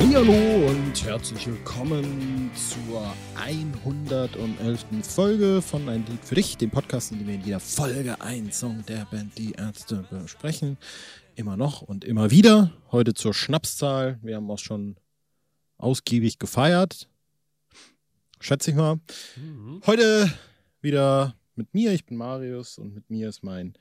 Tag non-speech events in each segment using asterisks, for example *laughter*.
Hallo und herzlich willkommen zur 111. Folge von Ein Lied für dich, dem Podcast, in dem wir in jeder Folge einen Song der Band Die Ärzte besprechen. Immer noch und immer wieder. Heute zur Schnapszahl. Wir haben auch schon ausgiebig gefeiert. Schätze ich mal. Mhm. Heute wieder mit mir. Ich bin Marius und mit mir ist mein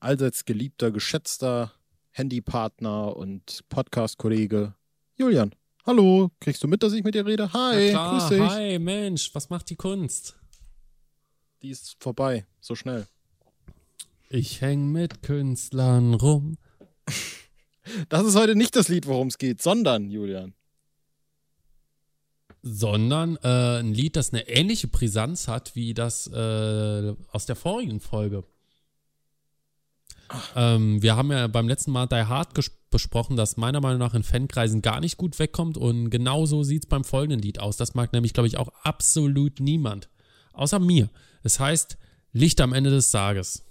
allseits geliebter, geschätzter Handypartner und Podcast-Kollege Julian. Hallo, kriegst du mit, dass ich mit dir rede? Hi, klar, grüß dich. Hi, Mensch, was macht die Kunst? Die ist vorbei, so schnell. Ich häng mit Künstlern rum. *laughs* Das ist heute nicht das Lied, worum es geht, sondern, Julian. Sondern äh, ein Lied, das eine ähnliche Brisanz hat wie das äh, aus der vorigen Folge. Ähm, wir haben ja beim letzten Mal Die Hard besprochen, das meiner Meinung nach in Fankreisen gar nicht gut wegkommt und genauso sieht es beim folgenden Lied aus. Das mag nämlich, glaube ich, auch absolut niemand. Außer mir. Es heißt Licht am Ende des Tages.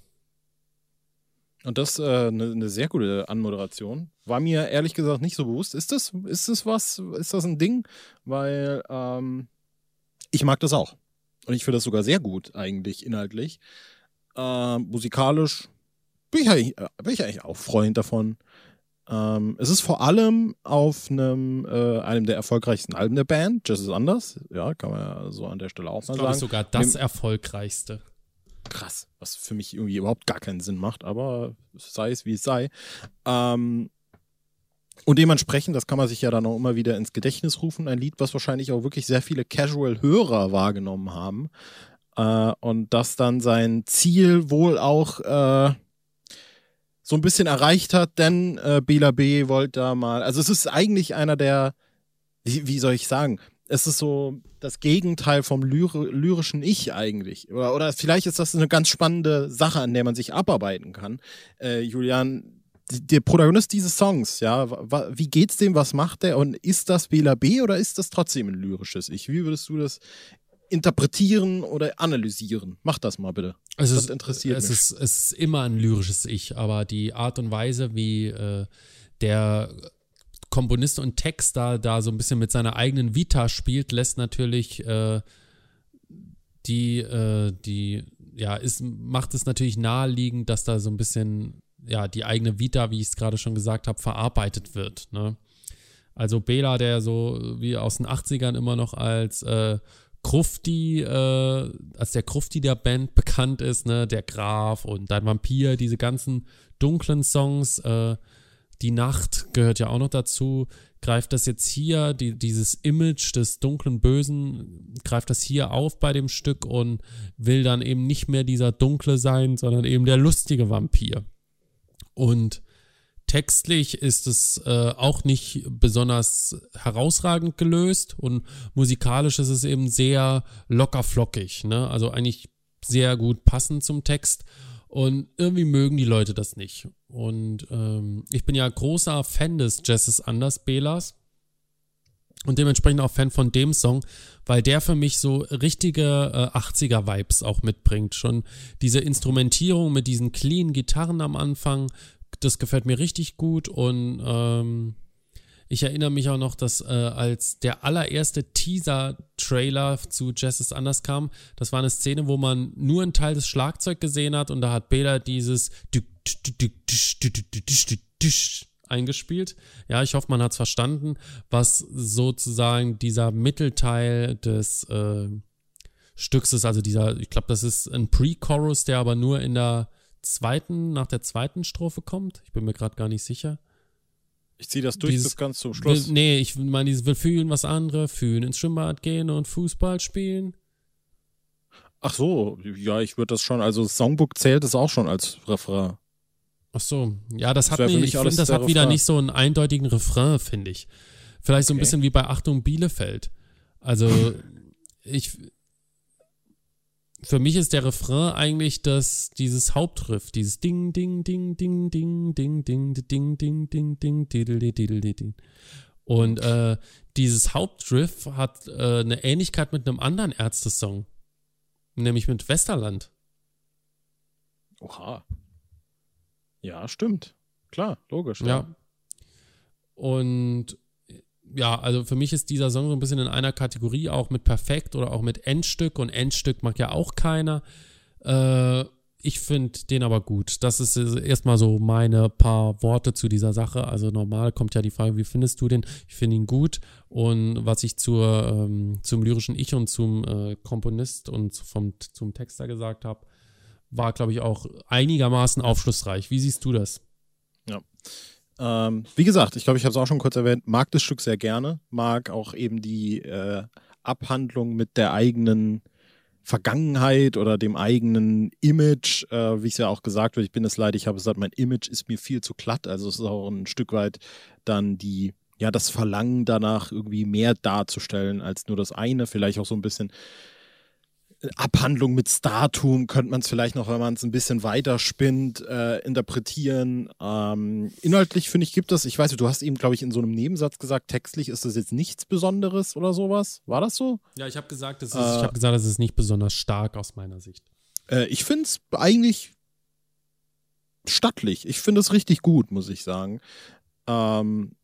Und das ist äh, eine, eine sehr gute Anmoderation. War mir ehrlich gesagt nicht so bewusst. Ist das, ist das was? Ist das ein Ding? Weil ähm, ich mag das auch. Und ich finde das sogar sehr gut, eigentlich, inhaltlich. Äh, musikalisch bin ich, eigentlich, äh, bin ich eigentlich auch Freund davon. Ähm, es ist vor allem auf einem, äh, einem der erfolgreichsten Alben der Band, Just is Anders. Ja, kann man ja so an der Stelle auch das mal sagen. Ich sogar das Dem, erfolgreichste. Krass, was für mich irgendwie überhaupt gar keinen Sinn macht, aber sei es wie es sei. Ähm, und dementsprechend, das kann man sich ja dann auch immer wieder ins Gedächtnis rufen, ein Lied, was wahrscheinlich auch wirklich sehr viele Casual-Hörer wahrgenommen haben. Äh, und das dann sein Ziel wohl auch äh, so ein bisschen erreicht hat, denn äh, Bela B wollte da mal, also es ist eigentlich einer der, wie, wie soll ich sagen, es ist so das Gegenteil vom lyri lyrischen Ich eigentlich. Oder, oder vielleicht ist das eine ganz spannende Sache, an der man sich abarbeiten kann. Äh, Julian, der Protagonist dieses Songs, ja, wie geht's dem, was macht der und ist das Bela B oder ist das trotzdem ein lyrisches Ich? Wie würdest du das interpretieren oder analysieren. Mach das mal bitte. Es das ist, interessiert es mich. Ist, es ist immer ein lyrisches Ich, aber die Art und Weise, wie äh, der Komponist und Texter da so ein bisschen mit seiner eigenen Vita spielt, lässt natürlich äh, die, äh, die, ja, ist, macht es natürlich naheliegend, dass da so ein bisschen, ja, die eigene Vita, wie ich es gerade schon gesagt habe, verarbeitet wird. Ne? Also Bela, der so wie aus den 80ern immer noch als äh, Krufti, äh, als der Krufti der Band bekannt ist, ne, der Graf und dein Vampir, diese ganzen dunklen Songs, äh, die Nacht gehört ja auch noch dazu, greift das jetzt hier, die, dieses Image des dunklen Bösen, greift das hier auf bei dem Stück und will dann eben nicht mehr dieser dunkle sein, sondern eben der lustige Vampir. Und Textlich ist es äh, auch nicht besonders herausragend gelöst und musikalisch ist es eben sehr locker flockig, ne? Also eigentlich sehr gut passend zum Text und irgendwie mögen die Leute das nicht. Und ähm, ich bin ja großer Fan des Jazzes Anders Belas und dementsprechend auch Fan von dem Song, weil der für mich so richtige äh, 80er Vibes auch mitbringt. Schon diese Instrumentierung mit diesen clean Gitarren am Anfang, das gefällt mir richtig gut und ähm, ich erinnere mich auch noch, dass äh, als der allererste Teaser-Trailer zu Jazz ist anders kam, das war eine Szene, wo man nur einen Teil des Schlagzeug gesehen hat und da hat Bela dieses eingespielt. Ja, ich hoffe, man hat es verstanden, was sozusagen dieser Mittelteil des äh, Stücks ist. Also dieser, ich glaube, das ist ein Pre-Chorus, der aber nur in der zweiten, nach der zweiten Strophe kommt. Ich bin mir gerade gar nicht sicher. Ich ziehe das durch dieses, bis ganz zum Schluss. Will, nee, ich meine, dieses will fühlen was andere, fühlen ins Schwimmbad gehen und Fußball spielen. Ach so, ja, ich würde das schon, also das Songbook zählt es auch schon als Refrain. Ach so, ja, das, das hat nicht, ich finde, das hat wieder nicht so einen eindeutigen Refrain, finde ich. Vielleicht so ein bisschen wie bei Achtung Bielefeld. Also, ich, für mich ist der Refrain eigentlich das, dieses Hauptriff, dieses Ding, Ding, Ding, Ding, Ding, Ding, Ding, Ding, Ding, Ding, Ding, Didel, Didel, Didel. Und äh, dieses Hauptriff hat äh, eine Ähnlichkeit mit einem anderen Ärzte-Song, nämlich mit Westerland. Oha. Ja, stimmt. Klar, logisch. Ja. ja. Und ja, also für mich ist dieser Song so ein bisschen in einer Kategorie, auch mit Perfekt oder auch mit Endstück und Endstück mag ja auch keiner. Äh, ich finde den aber gut. Das ist erstmal so meine paar Worte zu dieser Sache. Also normal kommt ja die Frage, wie findest du den? Ich finde ihn gut. Und was ich zur, ähm, zum lyrischen Ich und zum äh, Komponist und vom, zum Texter gesagt habe, war, glaube ich, auch einigermaßen aufschlussreich. Wie siehst du das? Ja. Ähm, wie gesagt, ich glaube, ich habe es auch schon kurz erwähnt, mag das Stück sehr gerne, mag auch eben die äh, Abhandlung mit der eigenen Vergangenheit oder dem eigenen Image, äh, wie es ja auch gesagt wird, ich bin es leid, ich habe gesagt, mein Image ist mir viel zu glatt. Also es ist auch ein Stück weit dann die, ja, das Verlangen danach irgendwie mehr darzustellen als nur das eine, vielleicht auch so ein bisschen Abhandlung mit Startum könnte man es vielleicht noch, wenn man es ein bisschen weiter spinnt, äh, interpretieren. Ähm, inhaltlich finde ich, gibt es, ich weiß nicht, du hast eben, glaube ich, in so einem Nebensatz gesagt, textlich ist das jetzt nichts Besonderes oder sowas. War das so? Ja, ich habe gesagt, das ist, äh, ich habe gesagt, es ist nicht besonders stark aus meiner Sicht. Äh, ich finde es eigentlich stattlich. Ich finde es richtig gut, muss ich sagen. Ähm,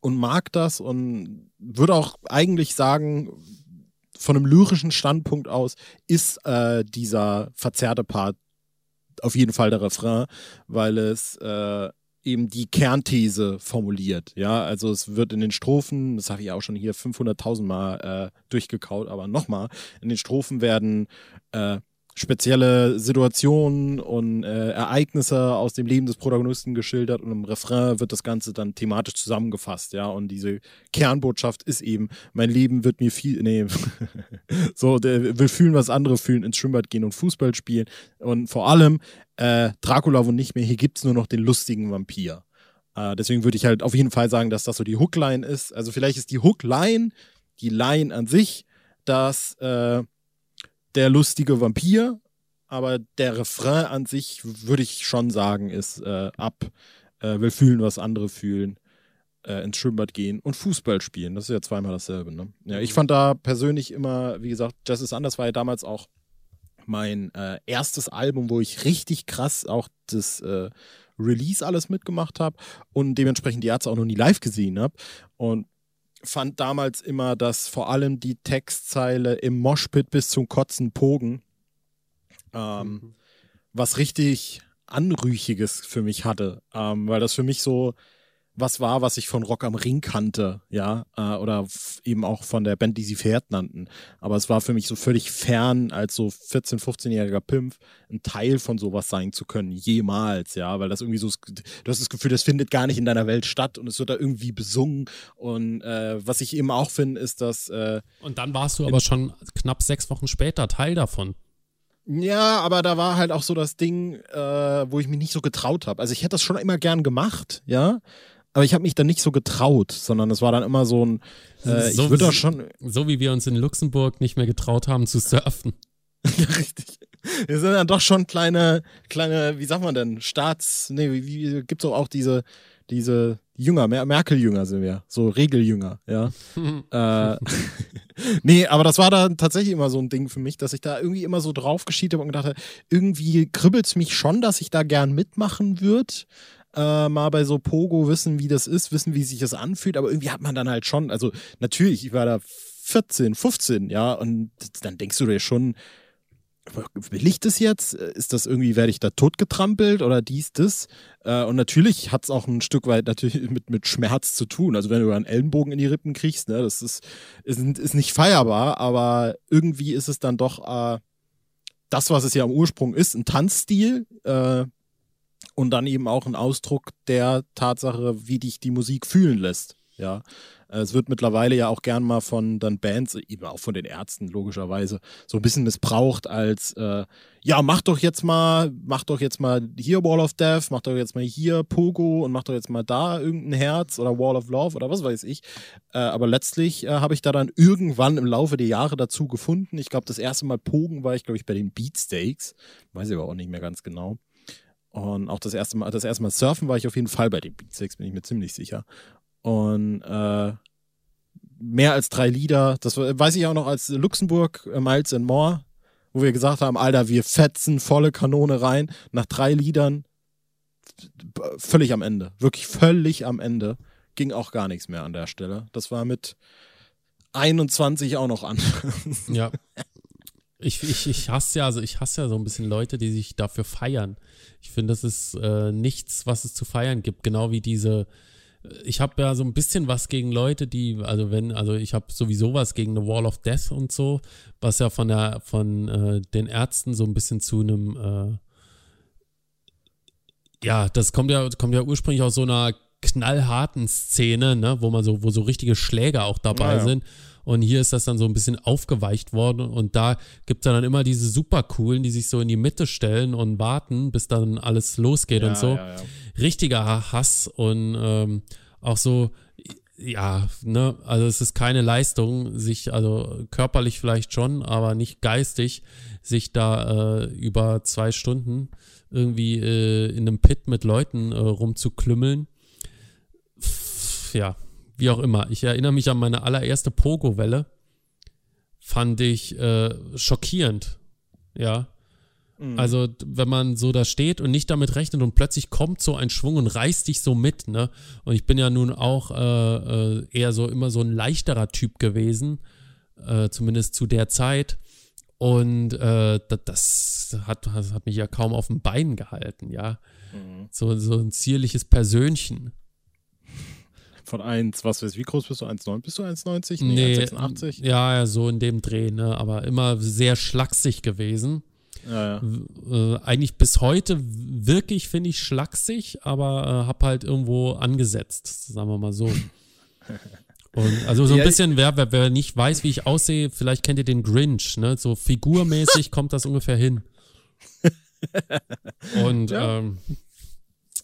und mag das und würde auch eigentlich sagen, von einem lyrischen Standpunkt aus ist äh, dieser verzerrte Part auf jeden Fall der Refrain, weil es äh, eben die Kernthese formuliert. Ja, also es wird in den Strophen, das habe ich auch schon hier 500.000 Mal äh, durchgekaut, aber nochmal, in den Strophen werden äh, spezielle Situationen und äh, Ereignisse aus dem Leben des Protagonisten geschildert und im Refrain wird das Ganze dann thematisch zusammengefasst, ja. Und diese Kernbotschaft ist eben, mein Leben wird mir viel, nee, *laughs* so, der will fühlen, was andere fühlen, ins Schwimmbad gehen und Fußball spielen. Und vor allem, äh, Dracula wo nicht mehr, hier gibt es nur noch den lustigen Vampir. Äh, deswegen würde ich halt auf jeden Fall sagen, dass das so die Hookline ist. Also vielleicht ist die Hookline, die Line an sich, dass äh, der lustige Vampir, aber der Refrain an sich, würde ich schon sagen, ist äh, ab, äh, will fühlen, was andere fühlen, äh, ins Schwimmbad gehen und Fußball spielen. Das ist ja zweimal dasselbe. Ne? Ja, ich mhm. fand da persönlich immer, wie gesagt, Jazz ist anders, war ja damals auch mein äh, erstes Album, wo ich richtig krass auch das äh, Release alles mitgemacht habe und dementsprechend die Ärzte auch noch nie live gesehen habe. Und fand damals immer, dass vor allem die Textzeile im Moshpit bis zum Kotzen pogen, ähm, mhm. was richtig Anrüchiges für mich hatte, ähm, weil das für mich so was war, was ich von Rock am Ring kannte, ja, äh, oder eben auch von der Band, die sie Pferd nannten. Aber es war für mich so völlig fern, als so 14-, 15-jähriger Pimp ein Teil von sowas sein zu können, jemals, ja, weil das irgendwie so, du hast das Gefühl, das findet gar nicht in deiner Welt statt und es wird da irgendwie besungen. Und äh, was ich eben auch finde, ist, dass. Äh, und dann warst du aber schon knapp sechs Wochen später Teil davon. Ja, aber da war halt auch so das Ding, äh, wo ich mich nicht so getraut habe. Also ich hätte das schon immer gern gemacht, ja aber ich habe mich dann nicht so getraut, sondern es war dann immer so ein, äh, so, ich würde schon. So wie wir uns in Luxemburg nicht mehr getraut haben zu surfen. *laughs* ja, richtig. Wir sind dann doch schon kleine, kleine, wie sagt man denn, Staats, nee, wie, wie gibt's auch, auch diese, diese Jünger, Merkel-Jünger sind wir, so Regeljünger, ja. *laughs* äh, *laughs* nee, aber das war dann tatsächlich immer so ein Ding für mich, dass ich da irgendwie immer so drauf geschielt habe und gedacht habe, irgendwie kribbelt es mich schon, dass ich da gern mitmachen würde äh, mal bei so Pogo wissen, wie das ist, wissen, wie sich das anfühlt, aber irgendwie hat man dann halt schon, also natürlich, ich war da 14, 15, ja, und dann denkst du dir schon, will ich das jetzt? Ist das irgendwie, werde ich da totgetrampelt oder dies, das? Äh, und natürlich hat es auch ein Stück weit natürlich *laughs* mit, mit Schmerz zu tun. Also wenn du einen Ellenbogen in die Rippen kriegst, ne, das ist, ist, ist nicht feierbar, aber irgendwie ist es dann doch äh, das, was es ja am Ursprung ist, ein Tanzstil, äh, und dann eben auch ein Ausdruck der Tatsache, wie dich die Musik fühlen lässt. Ja, es wird mittlerweile ja auch gern mal von dann Bands, eben auch von den Ärzten logischerweise, so ein bisschen missbraucht als äh, ja, mach doch jetzt mal, mach doch jetzt mal hier Wall of Death, mach doch jetzt mal hier Pogo und mach doch jetzt mal da irgendein Herz oder Wall of Love oder was weiß ich. Äh, aber letztlich äh, habe ich da dann irgendwann im Laufe der Jahre dazu gefunden. Ich glaube, das erste Mal Pogen war ich, glaube ich, bei den Beatsteaks. Weiß ich aber auch nicht mehr ganz genau. Und auch das erste Mal, das erste Mal surfen war ich auf jeden Fall bei den Beatsteaks, bin ich mir ziemlich sicher. Und äh, mehr als drei Lieder, das weiß ich auch noch als Luxemburg, äh, Miles and More, wo wir gesagt haben, Alter, wir fetzen volle Kanone rein. Nach drei Liedern völlig am Ende, wirklich völlig am Ende ging auch gar nichts mehr an der Stelle. Das war mit 21 auch noch an. Ja. *laughs* Ich, ich, ich hasse ja, also ich hasse ja so ein bisschen Leute, die sich dafür feiern. Ich finde, das ist äh, nichts, was es zu feiern gibt. Genau wie diese, ich habe ja so ein bisschen was gegen Leute, die, also wenn, also ich habe sowieso was gegen eine Wall of Death und so, was ja von der, von äh, den Ärzten so ein bisschen zu einem, äh, ja, das kommt ja, kommt ja ursprünglich aus so einer knallharten Szene, ne, wo man so, wo so richtige Schläger auch dabei Ja, ja. sind. Und hier ist das dann so ein bisschen aufgeweicht worden. Und da gibt es dann immer diese super coolen, die sich so in die Mitte stellen und warten, bis dann alles losgeht und so. Ja, ja. Richtiger Hass und ähm, auch so, ja, ne, also es ist keine Leistung, sich, also körperlich vielleicht schon, aber nicht geistig, sich da äh, über zwei Stunden irgendwie äh, in einem Pit mit Leuten äh, rumzuklümmeln. Pff, Ja, wie auch immer. Ich erinnere mich an meine allererste Pogo-Welle. Fand ich äh, schockierend. Ja. Also, d- wenn man so da steht und nicht damit rechnet und plötzlich kommt so ein Schwung und reißt dich so mit, ne? Und ich bin ja nun auch äh, äh, eher so immer so ein leichterer Typ gewesen, äh, zumindest zu der Zeit. Und äh, da- das hat, das hat mich ja kaum auf dem Bein gehalten, ja. So, so ein zierliches Persönchen. Von 1, was weiß ich, wie groß bist du? 1,9? Bist du 1,90? Nee, 1,86? ja, ja, so in dem Dreh, ne? Aber immer sehr schlaksig gewesen. Ja, ja. äh, eigentlich bis heute wirklich, finde ich, schlaksig, aber äh, hab halt irgendwo angesetzt, sagen wir mal so. *laughs* Und also so ein Ja, bisschen, wer, wer, wer nicht weiß, wie ich aussehe, vielleicht kennt ihr den Grinch, ne? So figurmäßig *laughs* kommt das ungefähr hin. *laughs* Und Ja. ähm,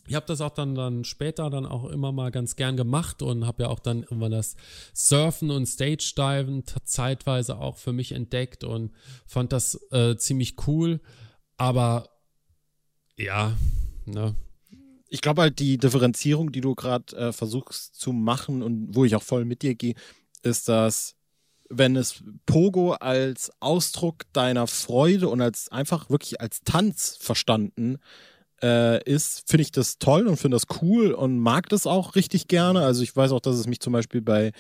ich habe das auch dann, dann später dann auch immer mal ganz gern gemacht und habe ja auch dann irgendwann das Surfen und Stage-Diven zeitweise auch für mich entdeckt und fand das äh, ziemlich cool. Aber ja, ne, Ich glaube halt, die Differenzierung, die du gerade äh, versuchst zu machen und wo ich auch voll mit dir gehe, ist, dass wenn es Pogo als Ausdruck deiner Freude und als einfach wirklich als Tanz verstanden äh, ist, finde ich das toll und finde das cool und mag das auch richtig gerne. Also ich weiß auch, dass es mich zum Beispiel bei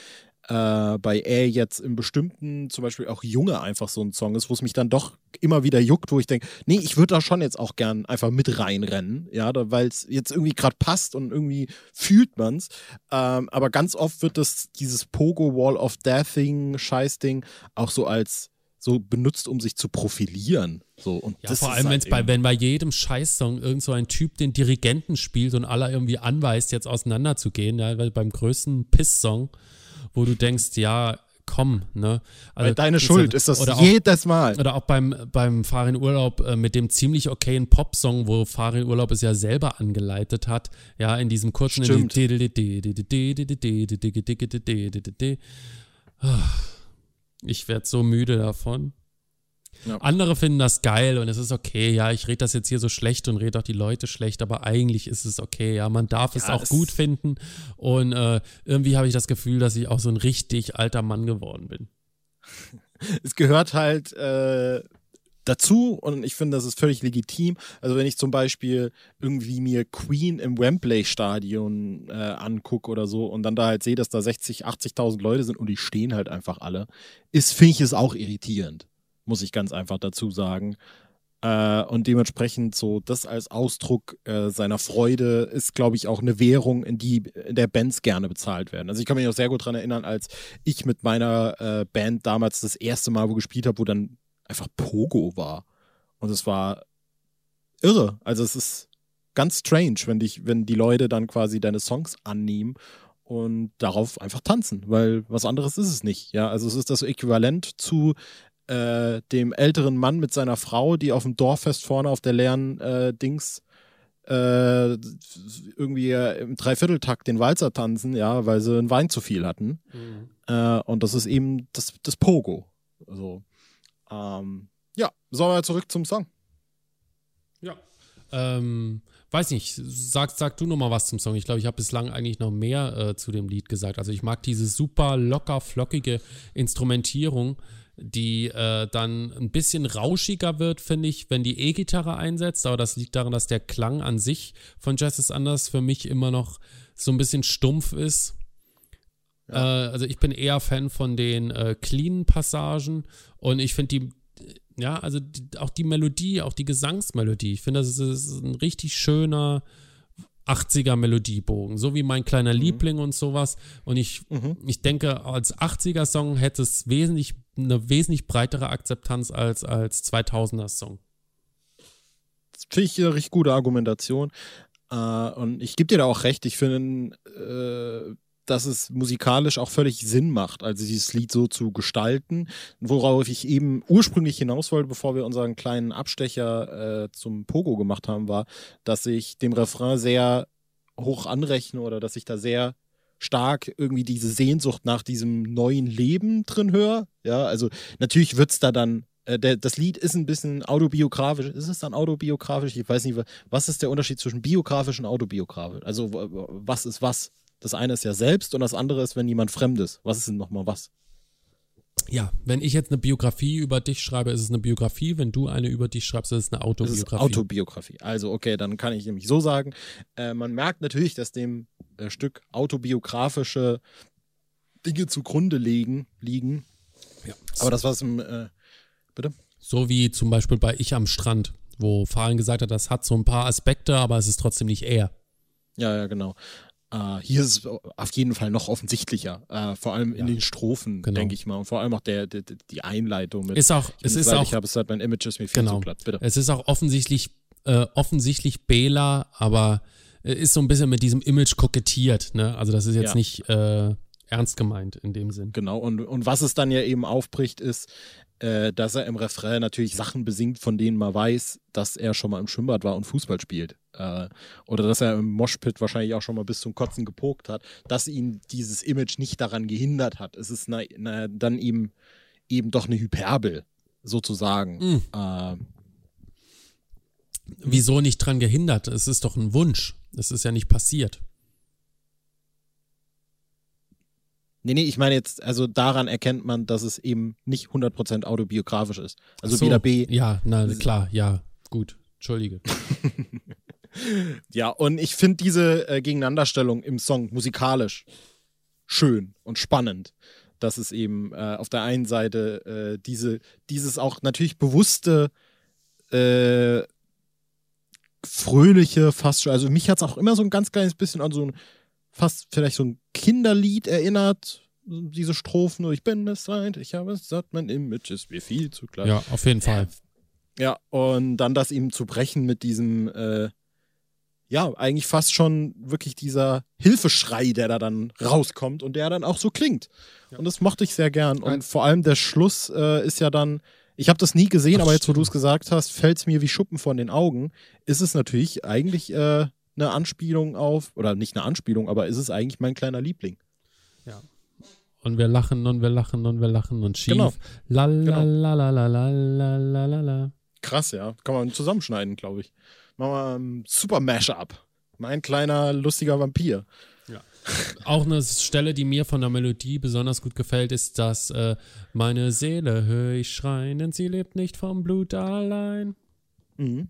äh, bei Er jetzt im bestimmten, zum Beispiel auch Junge einfach so ein Song ist, wo es mich dann doch immer wieder juckt, wo ich denke, nee, ich würde da schon jetzt auch gern einfach mit reinrennen, ja, weil es jetzt irgendwie gerade passt und irgendwie fühlt man's. Ähm, aber ganz oft wird das, dieses Pogo Wall of Deathing, Scheißding, auch so als so benutzt, um sich zu profilieren. So, und Ja, vor allem, halt wenn's bei, wenn bei jedem Scheißsong irgend so ein Typ den Dirigenten spielt und aller irgendwie anweist, jetzt auseinanderzugehen, ja, weil beim größten Piss-Song, wo du denkst, ja, komm, ne? Also, Weil deine Schuld ist das oder auch, jedes Mal. oder auch beim, beim Farin Urlaub äh, mit dem ziemlich okayen Popsong, wo Farin Urlaub es ja selber angeleitet hat, ja, in diesem kurzen Stimmt. Ich werde so müde davon. Ja. Andere finden das geil und es ist okay, ja, ich rede das jetzt hier so schlecht und rede auch die Leute schlecht, aber eigentlich ist es okay, ja, man darf es Ja, auch es- gut finden und äh, irgendwie habe ich das Gefühl, dass ich auch so ein richtig alter Mann geworden bin. *laughs* es gehört halt äh, dazu und ich finde, das ist völlig legitim. Also wenn ich zum Beispiel irgendwie mir Queen im Wembley-Stadion äh, angucke oder so und dann da halt sehe, dass da 60, 80.000 Leute sind und die stehen halt einfach alle, ist, finde ich es auch irritierend, muss ich ganz einfach dazu sagen. Äh, und dementsprechend so das als Ausdruck äh, seiner Freude ist, glaube ich, auch eine Währung, in die in der Bands gerne bezahlt werden. Also ich kann mich auch sehr gut daran erinnern, als ich mit meiner äh, Band damals das erste Mal wo gespielt habe, wo dann einfach Pogo war. Und es war irre. Also es ist ganz strange, wenn dich, wenn die Leute dann quasi deine Songs annehmen und darauf einfach tanzen, weil was anderes ist es nicht. Ja, also es ist das Äquivalent zu äh, dem älteren Mann mit seiner Frau, die auf dem Dorffest vorne auf der leeren äh, Dings äh, irgendwie äh, im Dreivierteltakt den Walzer tanzen, ja, weil sie einen Wein zu viel hatten. Äh, und das ist eben das, das Pogo. Also, ähm, ja, sollen wir zurück zum Song? Ja. Ähm, weiß nicht, sag, sag du noch mal was zum Song. Ich glaube, ich habe bislang eigentlich noch mehr äh, zu dem Lied gesagt. Also ich mag diese super locker, flockige Instrumentierung, die äh, dann ein bisschen rauschiger wird, finde ich, wenn die E-Gitarre einsetzt. Aber das liegt daran, dass der Klang an sich von Jazz is Anders für mich immer noch so ein bisschen stumpf ist. Ja. Äh, also ich bin eher Fan von den äh, cleanen Passagen und ich finde die, ja, also die, auch die Melodie, auch die Gesangsmelodie, ich finde, das ist ein richtig schöner 80er Melodiebogen, so wie mein kleiner mhm. Liebling und sowas. Und ich, mhm. ich denke, als 80er Song hätte es wesentlich, eine wesentlich breitere Akzeptanz als als 2000er Song. Finde ich eine richtig gute Argumentation. Uh, und ich gebe dir da auch recht. Ich finde, äh, dass es musikalisch auch völlig Sinn macht, also dieses Lied so zu gestalten, worauf ich eben ursprünglich hinaus wollte, bevor wir unseren kleinen Abstecher äh, zum Pogo gemacht haben, war, dass ich dem Refrain sehr hoch anrechne oder dass ich da sehr stark irgendwie diese Sehnsucht nach diesem neuen Leben drin höre. Ja, also natürlich wird es da dann äh, das Lied ist ein bisschen autobiografisch. Ist es dann autobiografisch? Ich weiß nicht, was ist der Unterschied zwischen biografisch und autobiografisch? Also, was ist was? Das eine ist ja selbst und das andere ist, wenn jemand Fremdes. Was ist denn nochmal was? Ja, wenn ich jetzt eine Biografie über dich schreibe, ist es eine Biografie. Wenn du eine über dich schreibst, ist es eine Autobiografie. Ist Autobiografie. Also, okay, dann kann ich nämlich so sagen. Äh, man merkt natürlich, dass dem äh, Stück autobiografische Dinge zugrunde liegen. liegen. Ja. Aber das, was im. Äh, bitte? So wie zum Beispiel bei Ich am Strand, wo Fahlen gesagt hat, das hat so ein paar Aspekte, aber es ist trotzdem nicht er. Ja, ja, genau. Uh, hier ist es auf jeden Fall noch offensichtlicher, uh, vor allem ja, in den Strophen, genau. denke ich mal. Und vor allem auch der, der die Einleitung mit. Ist auch, es ist auch. Ich habe es halt, mein Image ist mir viel genau. zu glatt. Bitte. Es ist auch offensichtlich, äh, offensichtlich Bela, aber ist so ein bisschen mit diesem Image kokettiert. Ne? Also das ist jetzt ja. nicht äh, ernst gemeint in dem Sinn. Genau. Und und was es dann ja eben aufbricht, ist, äh, dass er im Refrain natürlich Sachen besingt, von denen man weiß, dass er schon mal im Schwimmbad war und Fußball spielt. Äh, oder dass er im Moshpit wahrscheinlich auch schon mal bis zum Kotzen gepokt hat, dass ihn dieses Image nicht daran gehindert hat. Es ist na, na, dann eben, eben doch eine Hyperbel, sozusagen. Mhm. Äh, Wieso nicht dran gehindert? Es ist doch ein Wunsch. Es ist ja nicht passiert. Nee, nee, ich meine jetzt, also daran erkennt man, dass es eben nicht 100% autobiografisch ist. Also so, weder B. Ja, na klar, ja, gut. Entschuldige. *laughs* ja, und ich finde diese äh, Gegeneinanderstellung im Song musikalisch schön und spannend. Dass es eben äh, auf der einen Seite äh, diese, dieses auch natürlich bewusste, äh, fröhliche, fast schon, also mich hat es auch immer so ein ganz kleines bisschen an so ein fast vielleicht so ein Kinderlied erinnert. Diese Strophen, ich bin es leid, ich habe es satt, mein Image ist mir viel zu klein. Ja, auf jeden Fall. Ja, und dann das ihm zu brechen mit diesem, äh, ja, eigentlich fast schon wirklich dieser Hilfeschrei, der da dann rauskommt und der dann auch so klingt. Ja. Und das mochte ich sehr gern. Und vor allem der Schluss äh, ist ja dann, ich habe das nie gesehen, Ach, aber jetzt, wo du es gesagt hast, fällt es mir wie Schuppen von den Augen. Ist es natürlich eigentlich äh, eine Anspielung auf, oder nicht eine Anspielung, aber ist es eigentlich mein kleiner Liebling. Ja. Und wir lachen und wir lachen und wir lachen und schief. Genau. La la genau. la la la la la la la. Krass, ja. Kann man zusammenschneiden, glaube ich. Machen wir ein super Mashup. Mein kleiner lustiger Vampir. Ja. Auch eine Stelle, die mir von der Melodie besonders gut gefällt, ist, dass äh, meine Seele höre ich schreien, denn sie lebt nicht vom Blut allein. Mhm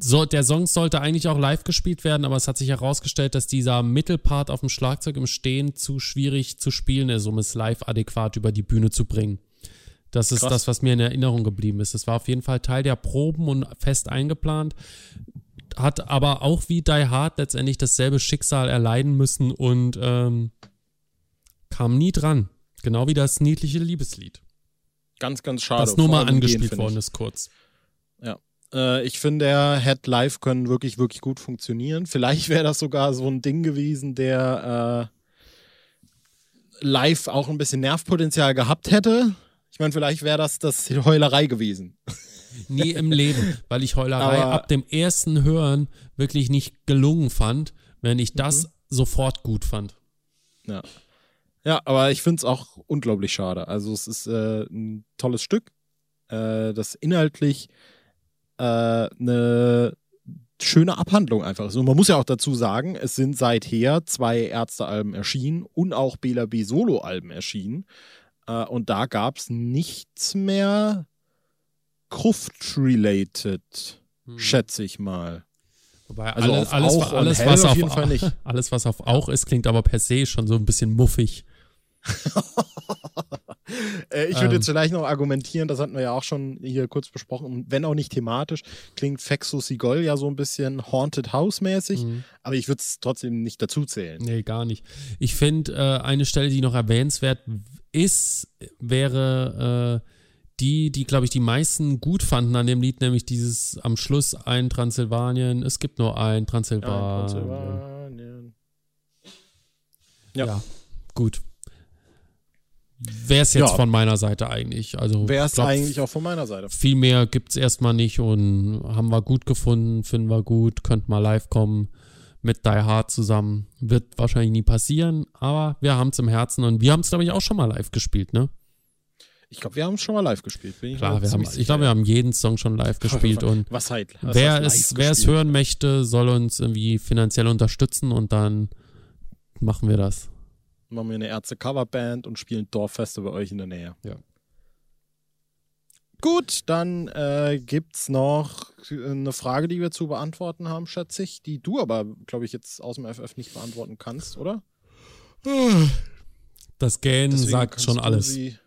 so, der Song sollte eigentlich auch live gespielt werden, aber es hat sich herausgestellt, dass dieser Mittelpart auf dem Schlagzeug im Stehen zu schwierig zu spielen ist, um es live adäquat über die Bühne zu bringen. Das ist Krass. das, was mir in Erinnerung geblieben ist. Es war auf jeden Fall Teil der Proben und fest eingeplant, hat aber auch wie Die Hard letztendlich dasselbe Schicksal erleiden müssen und ähm, kam nie dran. Genau wie das niedliche Liebeslied. Ganz, ganz schade. Das nur mal angespielt worden ist kurz. Ja. Äh, ich finde, er hätte live können wirklich, wirklich gut funktionieren. Vielleicht wäre das sogar so ein Ding gewesen, der äh, live auch ein bisschen Nervpotenzial gehabt hätte. Ich meine, vielleicht wäre das das Heulerei gewesen. *laughs* Nie im Leben, weil ich Heulerei Aber, ab dem ersten Hören wirklich nicht gelungen fand, wenn ich das mhm. sofort gut fand. Ja. Ja, aber ich finde es auch unglaublich schade. Also es ist äh, ein tolles Stück, äh, das inhaltlich äh, eine schöne Abhandlung einfach ist. Und man muss ja auch dazu sagen, es sind seither zwei Ärztealben erschienen und auch Bela B. Solo-Alben erschienen. Äh, und da gab es nichts mehr Gruft-related, hm. schätze ich mal. Wobei also alles, alles, alles, was auf, *laughs* alles, was auf auch ist, klingt aber per se schon so ein bisschen muffig. *laughs* äh, ich würde ähm, jetzt vielleicht noch argumentieren, das hatten wir ja auch schon hier kurz besprochen, wenn auch nicht thematisch, klingt Fexo Sigol ja so ein bisschen Haunted House-mäßig, mhm. aber ich würde es trotzdem nicht dazu zählen. Nee, gar nicht. Ich finde, äh, eine Stelle, die noch erwähnenswert ist, wäre äh, die, die, glaube ich, die meisten gut fanden an dem Lied, nämlich dieses am Schluss ein Transsilvanien, es gibt nur ein Transsilvanien. Ein Transsilvanien. Ja. ja, gut. Wäre es jetzt ja. von meiner Seite eigentlich. Also Wäre es eigentlich auch von meiner Seite. Viel mehr gibt es erstmal nicht und haben wir gut gefunden, finden wir gut, könnt mal live kommen mit Die Hard zusammen. Wird wahrscheinlich nie passieren, aber wir haben es im Herzen und wir haben es, glaube ich, auch schon mal live gespielt, ne? Ich glaube, wir haben es schon mal live gespielt. Bin ich Klar, wir haben, ich glaube, wir haben jeden Song schon live gespielt und was halt, was wer, es, wer es hören möchte, soll uns irgendwie finanziell unterstützen und dann machen wir das. Machen wir eine Ärzte-Coverband und spielen Dorffeste bei euch in der Nähe. Ja. Gut, dann äh, gibt es noch eine Frage, die wir zu beantworten haben, schätze ich, die du aber, glaube ich, jetzt aus dem FF nicht beantworten kannst, oder? Das Gähnen sagt schon alles. Sie,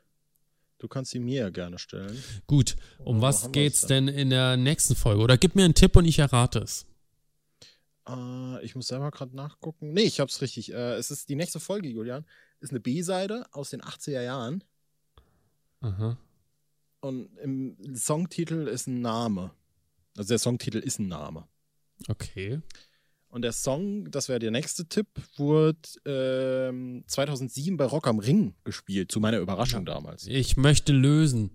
Du kannst sie mir ja gerne stellen. Gut, um Oder was geht's denn in der nächsten Folge? Oder gib mir einen Tipp und ich errate es. Äh, ich muss selber gerade nachgucken. Nee, ich hab's richtig. Äh, es ist die nächste Folge, Julian. Ist eine B-Seite aus den 80er Jahren. Aha. Und im Songtitel ist ein Name. Also der Songtitel ist ein Name. Okay. Und der Song, das wäre der nächste Tipp, wurde ähm, 2007 bei Rock am Ring gespielt, zu meiner Überraschung ja. damals. Ich möchte lösen.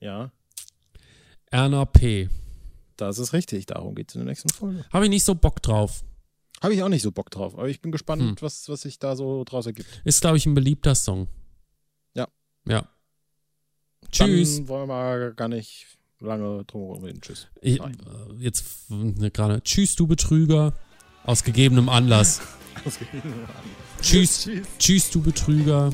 Ja. Erna P. Das ist richtig, darum geht es in der nächsten Folge. Habe ich nicht so Bock drauf. Habe ich auch nicht so Bock drauf, aber ich bin gespannt, hm. was, was sich da so draus ergibt. Ist, glaube ich, ein beliebter Song. Ja. Ja. Tschüss. Dann wollen wir mal gar nicht lange drum reden. Tschüss. Ich, äh, jetzt ne, gerade. Tschüss, du Betrüger. Aus gegebenem Anlass. *laughs* Aus gegebenem Anlass. Tschüss, tschüss, tschüss, du Betrüger.